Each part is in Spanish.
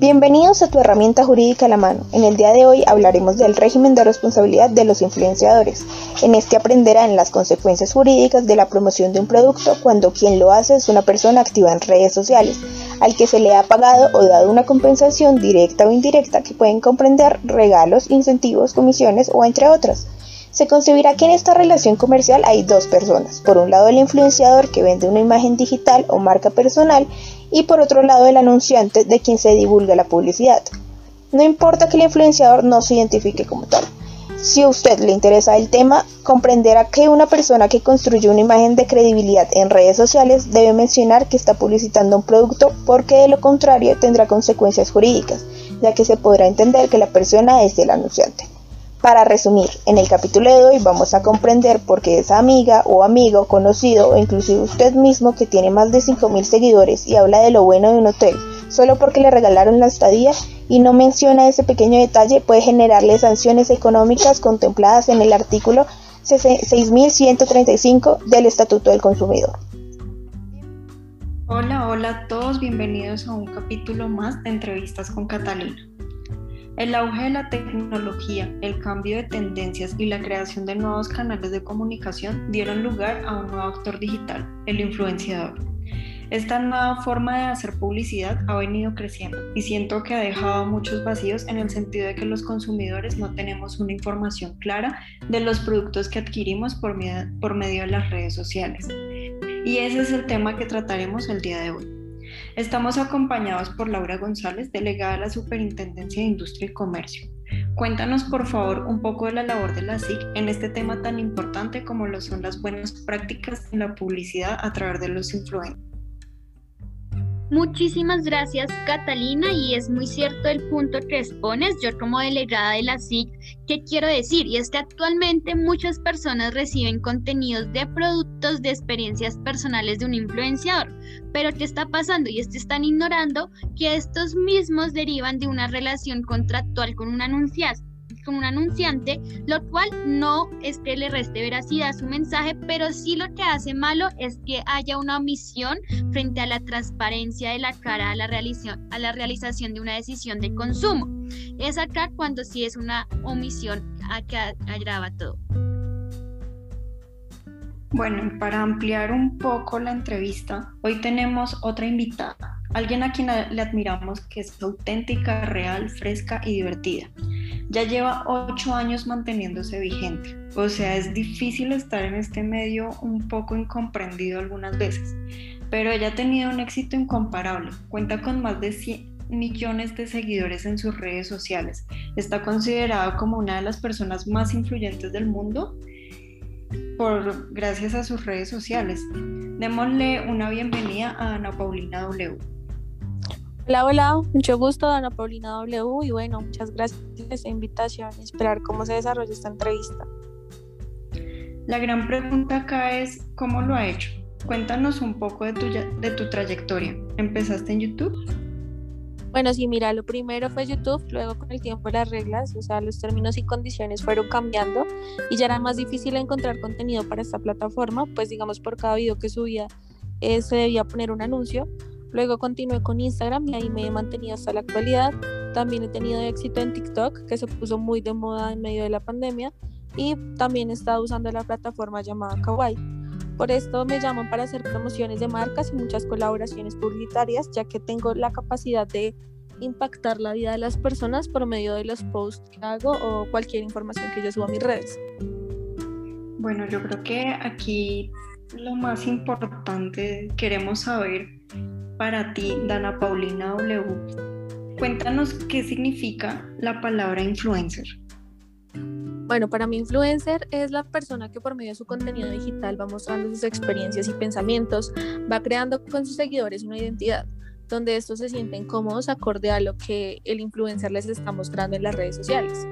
Bienvenidos a tu herramienta jurídica a la mano. En el día de hoy hablaremos del régimen de responsabilidad de los influenciadores. En este aprenderán las consecuencias jurídicas de la promoción de un producto cuando quien lo hace es una persona activa en redes sociales, al que se le ha pagado o dado una compensación directa o indirecta que pueden comprender regalos, incentivos, comisiones o entre otras. Se concebirá que en esta relación comercial hay dos personas. Por un lado el influenciador que vende una imagen digital o marca personal y por otro lado el anunciante de quien se divulga la publicidad. No importa que el influenciador no se identifique como tal. Si a usted le interesa el tema, comprenderá que una persona que construye una imagen de credibilidad en redes sociales debe mencionar que está publicitando un producto porque de lo contrario tendrá consecuencias jurídicas, ya que se podrá entender que la persona es el anunciante. Para resumir, en el capítulo de hoy vamos a comprender por qué esa amiga o amigo conocido o inclusive usted mismo que tiene más de 5.000 seguidores y habla de lo bueno de un hotel solo porque le regalaron la estadía y no menciona ese pequeño detalle puede generarle sanciones económicas contempladas en el artículo 6135 del Estatuto del Consumidor. Hola, hola a todos, bienvenidos a un capítulo más de entrevistas con Catalina. El auge de la tecnología, el cambio de tendencias y la creación de nuevos canales de comunicación dieron lugar a un nuevo actor digital, el influenciador. Esta nueva forma de hacer publicidad ha venido creciendo y siento que ha dejado muchos vacíos en el sentido de que los consumidores no tenemos una información clara de los productos que adquirimos por medio, de las redes sociales. Y ese es el tema que trataremos el día de hoy. Estamos acompañados por Laura González, delegada de la Superintendencia de Industria y Comercio. Cuéntanos, por favor, un poco de la labor de la SIC en este tema tan importante como lo son las buenas prácticas en la publicidad a través de los influencers. Muchísimas gracias Catalina y es muy cierto el punto que expones. Yo como delegada de la SIC, ¿qué quiero decir? Y es que actualmente muchas personas reciben contenidos de productos de experiencias personales de un influenciador. Pero ¿qué está pasando? Y es que están ignorando que estos mismos derivan de una relación contractual con un anunciante un anunciante, lo cual no es que le reste veracidad a su mensaje, pero sí lo que hace malo es que haya una omisión frente a la transparencia de la cara a la, realización, a la realización de una decisión de consumo. Es acá cuando sí es una omisión a que agrava todo. Bueno, para ampliar un poco la entrevista, hoy tenemos otra invitada, alguien a quien le admiramos que es auténtica, real, fresca y divertida ya lleva ocho años manteniéndose vigente. O sea, es difícil estar en este medio un poco incomprendido algunas veces, pero ella ha tenido un éxito incomparable. Cuenta con más de 100 millones de seguidores en sus redes sociales. Está considerada como una de las personas más influyentes del mundo por gracias a sus redes sociales. Démosle una bienvenida a Ana Paulina W. Hola, hola, mucho gusto, Ana Paulina W. Y bueno, muchas gracias por esta invitación y esperar cómo se desarrolla esta entrevista. La gran pregunta acá es, ¿cómo lo ha hecho? Cuéntanos un poco de tu, de tu trayectoria. ¿Empezaste en YouTube? Bueno, sí, mira, lo primero fue YouTube, luego con el tiempo las reglas, o sea, los términos y condiciones fueron cambiando y ya era más difícil encontrar contenido para esta plataforma, pues digamos por cada video que subía eh, se debía poner un anuncio Luego continué con Instagram y ahí me he mantenido hasta la actualidad. También he tenido éxito en TikTok, que se puso muy de moda en medio de la pandemia. Y también he estado usando la plataforma llamada Kawaii. Por esto me llaman para hacer promociones de marcas y muchas colaboraciones publicitarias, ya que tengo la capacidad de impactar la vida de las personas por medio de los posts que hago o cualquier información que yo suba a mis redes. Bueno, yo creo que aquí lo más importante queremos saber para ti, Dana Paulina W. Cuéntanos qué significa la palabra influencer. Bueno, para mí influencer es la persona que por medio de su contenido digital va mostrando sus experiencias y pensamientos, va creando con sus seguidores una identidad, donde estos se sienten cómodos acorde a lo que el influencer les está mostrando en las redes sociales.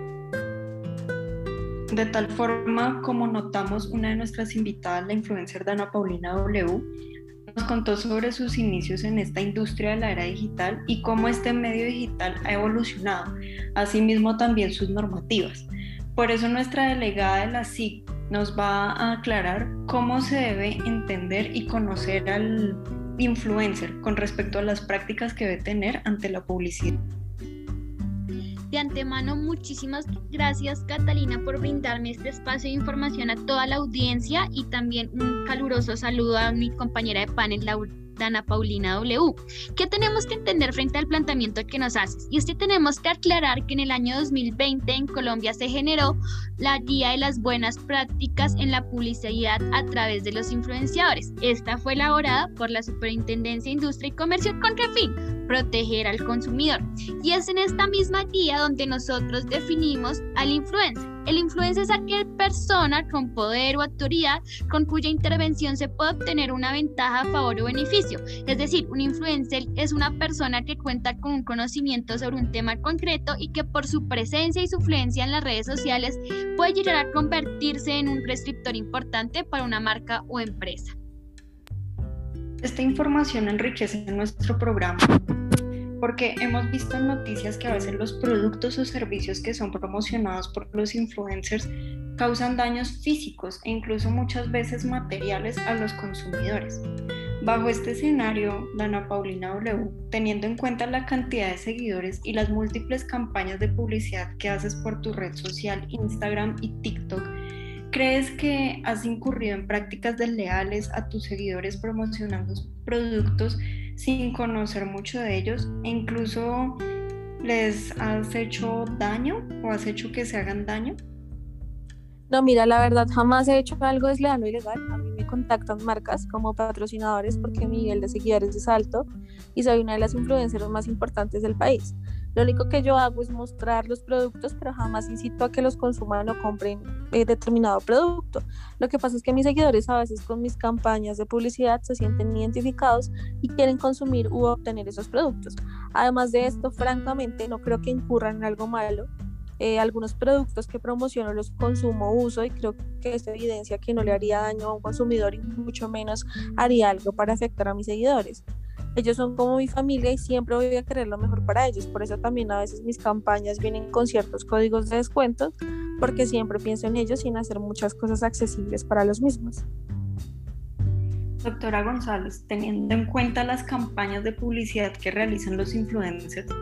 De tal forma como notamos una de nuestras invitadas, la influencer Dana Paulina W, contó sobre sus inicios en esta industria de la era digital y cómo este medio digital ha evolucionado, asimismo también sus normativas. Por eso nuestra delegada de la SIC nos va a aclarar cómo se debe entender y conocer al influencer con respecto a las prácticas que debe tener ante la publicidad. De antemano, muchísimas gracias Catalina por brindarme este espacio de información a toda la audiencia y también un caluroso saludo a mi compañera de panel. Dana Paulina W. ¿Qué tenemos que entender frente al planteamiento que nos haces? Y es que tenemos que aclarar que en el año 2020 en Colombia se generó la Guía de las Buenas Prácticas en la Publicidad a través de los influenciadores. Esta fue elaborada por la Superintendencia de Industria y Comercio con qué fin? Proteger al consumidor. Y es en esta misma guía donde nosotros definimos al influencer. El influencer es aquel persona con poder o autoridad con cuya intervención se puede obtener una ventaja, favor o beneficio. Es decir, un influencer es una persona que cuenta con un conocimiento sobre un tema concreto y que por su presencia y su influencia en las redes sociales puede llegar a convertirse en un prescriptor importante para una marca o empresa. Esta información enriquece nuestro programa porque hemos visto en noticias que a veces los productos o servicios que son promocionados por los influencers causan daños físicos e incluso muchas veces materiales a los consumidores. Bajo este escenario, Dana Paulina W, teniendo en cuenta la cantidad de seguidores y las múltiples campañas de publicidad que haces por tu red social Instagram y TikTok, ¿crees que has incurrido en prácticas desleales a tus seguidores promocionando productos sin conocer mucho de ellos e incluso les has hecho daño o has hecho que se hagan daño? No, mira, la verdad jamás he hecho algo desleal o ilegal. A mí me contactan marcas como patrocinadores porque mi nivel de seguidores es alto y soy una de las influencers más importantes del país. Lo único que yo hago es mostrar los productos, pero jamás incito a que los consuman o compren eh, determinado producto. Lo que pasa es que mis seguidores a veces con mis campañas de publicidad se sienten identificados y quieren consumir u obtener esos productos. Además de esto, francamente, no creo que incurran en algo malo. Eh, algunos productos que promociono los consumo, uso y creo que esto evidencia que no le haría daño a un consumidor y mucho menos haría algo para afectar a mis seguidores ellos son como mi familia y siempre voy a querer lo mejor para ellos. Por eso también a veces mis campañas vienen con ciertos códigos de descuento, porque siempre pienso en ellos sin hacer muchas cosas accesibles para los mismos. Doctora González, teniendo en cuenta las campañas de publicidad que realizan los influencers,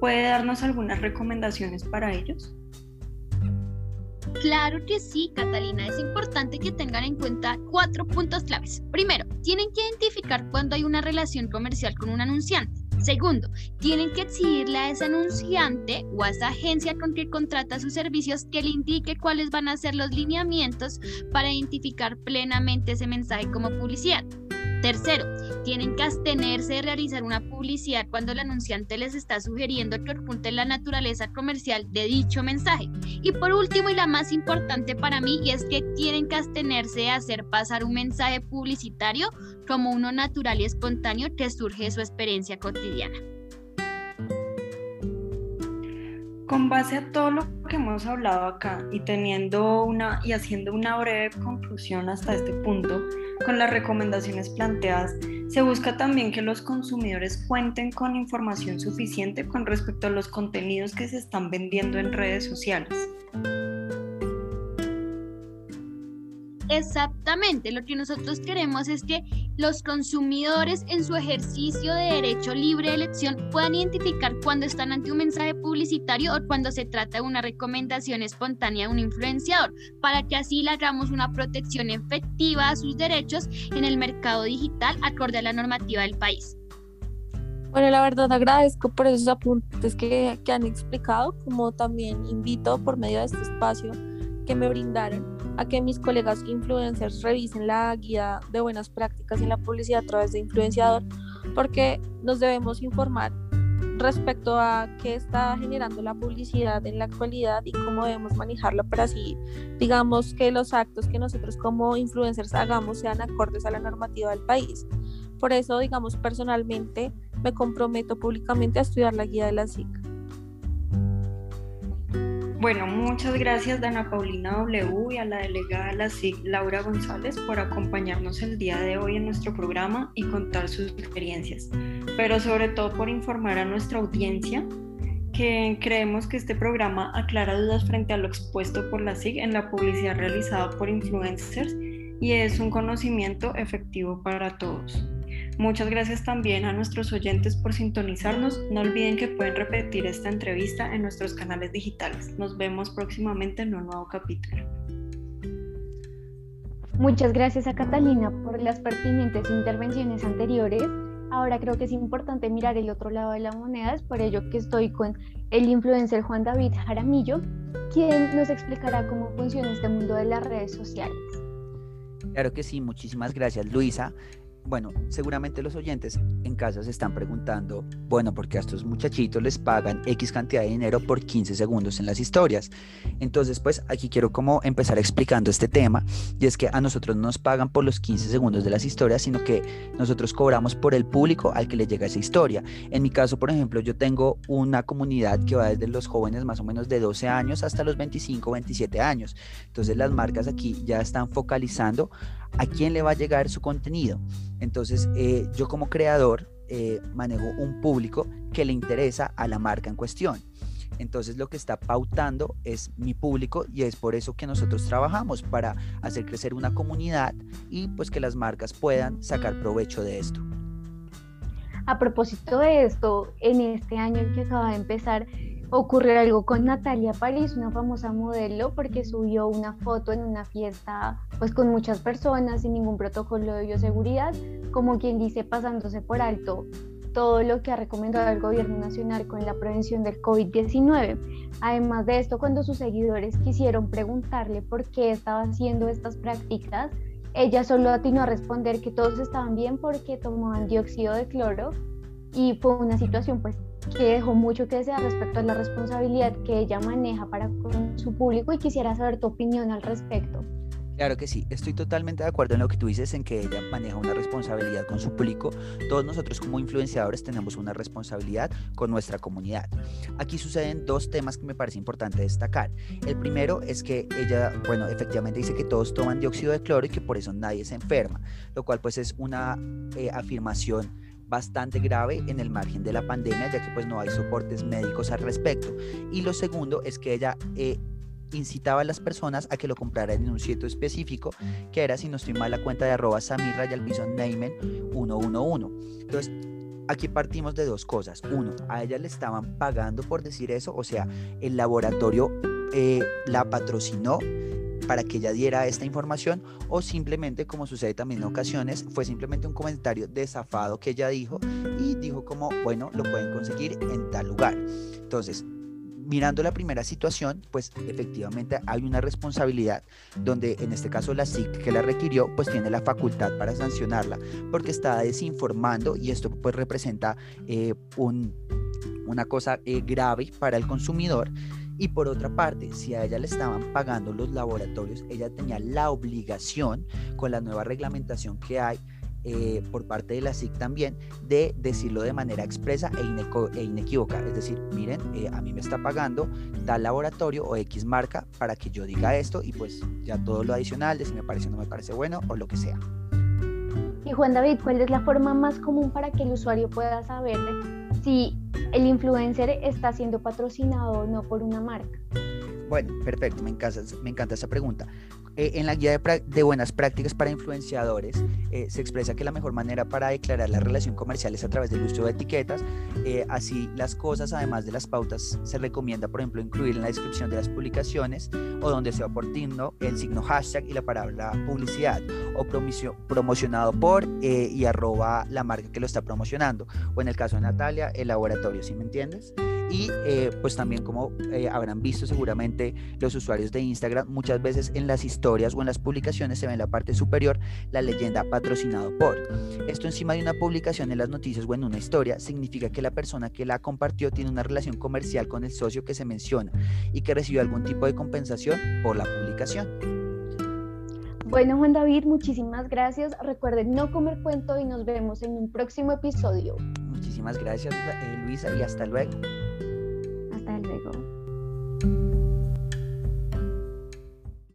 ¿puede darnos algunas recomendaciones para ellos? Claro que sí, Catalina. Es importante que tengan en cuenta cuatro puntos claves. Primero, tienen que identificar cuando hay una relación comercial con un anunciante. Segundo, tienen que exigirle a ese anunciante o a esa agencia con que contrata sus servicios que le indique cuáles van a ser los lineamientos para identificar plenamente ese mensaje como publicidad. Tercero, tienen que abstenerse de realizar una publicidad cuando el anunciante les está sugiriendo que oculten la naturaleza comercial de dicho mensaje. Y por último y la más importante para mí y es que tienen que abstenerse de hacer pasar un mensaje publicitario como uno natural y espontáneo que surge de su experiencia cotidiana. Con base a todo lo que hemos hablado acá y teniendo una y haciendo una breve conclusión hasta este punto, con las recomendaciones planteadas, se busca también que los consumidores cuenten con información suficiente con respecto a los contenidos que se están vendiendo en redes sociales. Exactamente, lo que nosotros queremos es que los consumidores en su ejercicio de derecho libre de elección puedan identificar cuando están ante un mensaje publicitario o cuando se trata de una recomendación espontánea de un influenciador, para que así le hagamos una protección efectiva a sus derechos en el mercado digital acorde a la normativa del país. Bueno, la verdad agradezco por esos apuntes que, que han explicado, como también invito por medio de este espacio que me brindaron a que mis colegas influencers revisen la guía de buenas prácticas en la publicidad a través de influenciador, porque nos debemos informar respecto a qué está generando la publicidad en la actualidad y cómo debemos manejarlo para así, digamos, que los actos que nosotros como influencers hagamos sean acordes a la normativa del país. Por eso, digamos, personalmente me comprometo públicamente a estudiar la guía de la SIC. Bueno, muchas gracias Dana Paulina W y a la delegada de la SIG, Laura González, por acompañarnos el día de hoy en nuestro programa y contar sus experiencias, pero sobre todo por informar a nuestra audiencia que creemos que este programa aclara dudas frente a lo expuesto por la SIG en la publicidad realizada por influencers y es un conocimiento efectivo para todos. Muchas gracias también a nuestros oyentes por sintonizarnos. No olviden que pueden repetir esta entrevista en nuestros canales digitales. Nos vemos próximamente en un nuevo capítulo. Muchas gracias a Catalina por las pertinentes intervenciones anteriores. Ahora creo que es importante mirar el otro lado de la moneda, es por ello que estoy con el influencer Juan David Jaramillo, quien nos explicará cómo funciona este mundo de las redes sociales. Claro que sí, muchísimas gracias Luisa bueno, seguramente los oyentes en casa se están preguntando, bueno, porque a estos muchachitos les pagan X cantidad de dinero por 15 segundos en las historias. Entonces, pues aquí quiero como empezar explicando este tema, y es que a nosotros no nos pagan por los 15 segundos de las historias, sino que nosotros cobramos por el público al que le llega esa historia. En mi caso, por ejemplo, yo tengo una comunidad que va desde los jóvenes más o menos de 12 años hasta los 25, 27 años. Entonces, las marcas aquí ya están focalizando a quién le va a llegar su contenido. Entonces, eh, yo como creador eh, manejo un público que le interesa a la marca en cuestión. Entonces lo que está pautando es mi público y es por eso que nosotros trabajamos para hacer crecer una comunidad y pues que las marcas puedan sacar provecho de esto. A propósito de esto, en este año que acaba de empezar, ocurrió algo con Natalia París, una famosa modelo, porque subió una foto en una fiesta pues con muchas personas sin ningún protocolo de bioseguridad, como quien dice pasándose por alto todo lo que ha recomendado el gobierno nacional con la prevención del COVID-19. Además de esto, cuando sus seguidores quisieron preguntarle por qué estaba haciendo estas prácticas, ella solo atinó a responder que todos estaban bien porque tomaban dióxido de cloro y fue una situación pues que dejó mucho que desear respecto a la responsabilidad que ella maneja para con su público y quisiera saber tu opinión al respecto. Claro que sí, estoy totalmente de acuerdo en lo que tú dices, en que ella maneja una responsabilidad con su público. Todos nosotros como influenciadores tenemos una responsabilidad con nuestra comunidad. Aquí suceden dos temas que me parece importante destacar. El primero es que ella, bueno, efectivamente dice que todos toman dióxido de cloro y que por eso nadie se enferma, lo cual pues es una eh, afirmación bastante grave en el margen de la pandemia, ya que pues no hay soportes médicos al respecto. Y lo segundo es que ella eh, incitaba a las personas a que lo compraran en un sitio específico, que era, si no estoy mal, la cuenta de arroba samirra y al piso 111. Entonces, aquí partimos de dos cosas. Uno, a ella le estaban pagando por decir eso, o sea, el laboratorio eh, la patrocinó para que ella diera esta información o simplemente, como sucede también en ocasiones, fue simplemente un comentario desafado que ella dijo y dijo como, bueno, lo pueden conseguir en tal lugar. Entonces, mirando la primera situación, pues efectivamente hay una responsabilidad donde en este caso la SIC que la requirió, pues tiene la facultad para sancionarla porque está desinformando y esto pues representa eh, un, una cosa eh, grave para el consumidor y por otra parte, si a ella le estaban pagando los laboratorios, ella tenía la obligación, con la nueva reglamentación que hay, eh, por parte de la SIC también de decirlo de manera expresa e, e inequívoca. Es decir, miren, eh, a mí me está pagando tal laboratorio o X marca para que yo diga esto y pues ya todo lo adicional de si me parece o no me parece bueno o lo que sea. Y Juan David, ¿cuál es la forma más común para que el usuario pueda saber si el influencer está siendo patrocinado o no por una marca? Bueno, perfecto, me encanta, me encanta esa pregunta. Eh, en la guía de, buenas prácticas para influenciadores eh, se expresa que la mejor manera para declarar la relación comercial es a través del uso de etiquetas. Eh, así las cosas, además de las pautas, se recomienda, por ejemplo, incluir en la descripción de las publicaciones o donde sea oportuno el signo hashtag y la palabra publicidad o promocionado por y arroba la marca que lo está promocionando. O en el caso de Natalia, el laboratorio, ¿sí me entiendes? Y eh, pues también como eh, habrán visto seguramente los usuarios de Instagram, muchas veces en las historias o en las publicaciones se ve en la parte superior la leyenda patrocinado por. Esto encima de una publicación en las noticias o en una historia significa que la persona que la compartió tiene una relación comercial con el socio que se menciona y que recibió algún tipo de compensación por la publicación. Bueno, Juan David, muchísimas gracias. Recuerden no comer cuento y nos vemos en un próximo episodio. Muchísimas gracias, eh, Luisa, y hasta luego.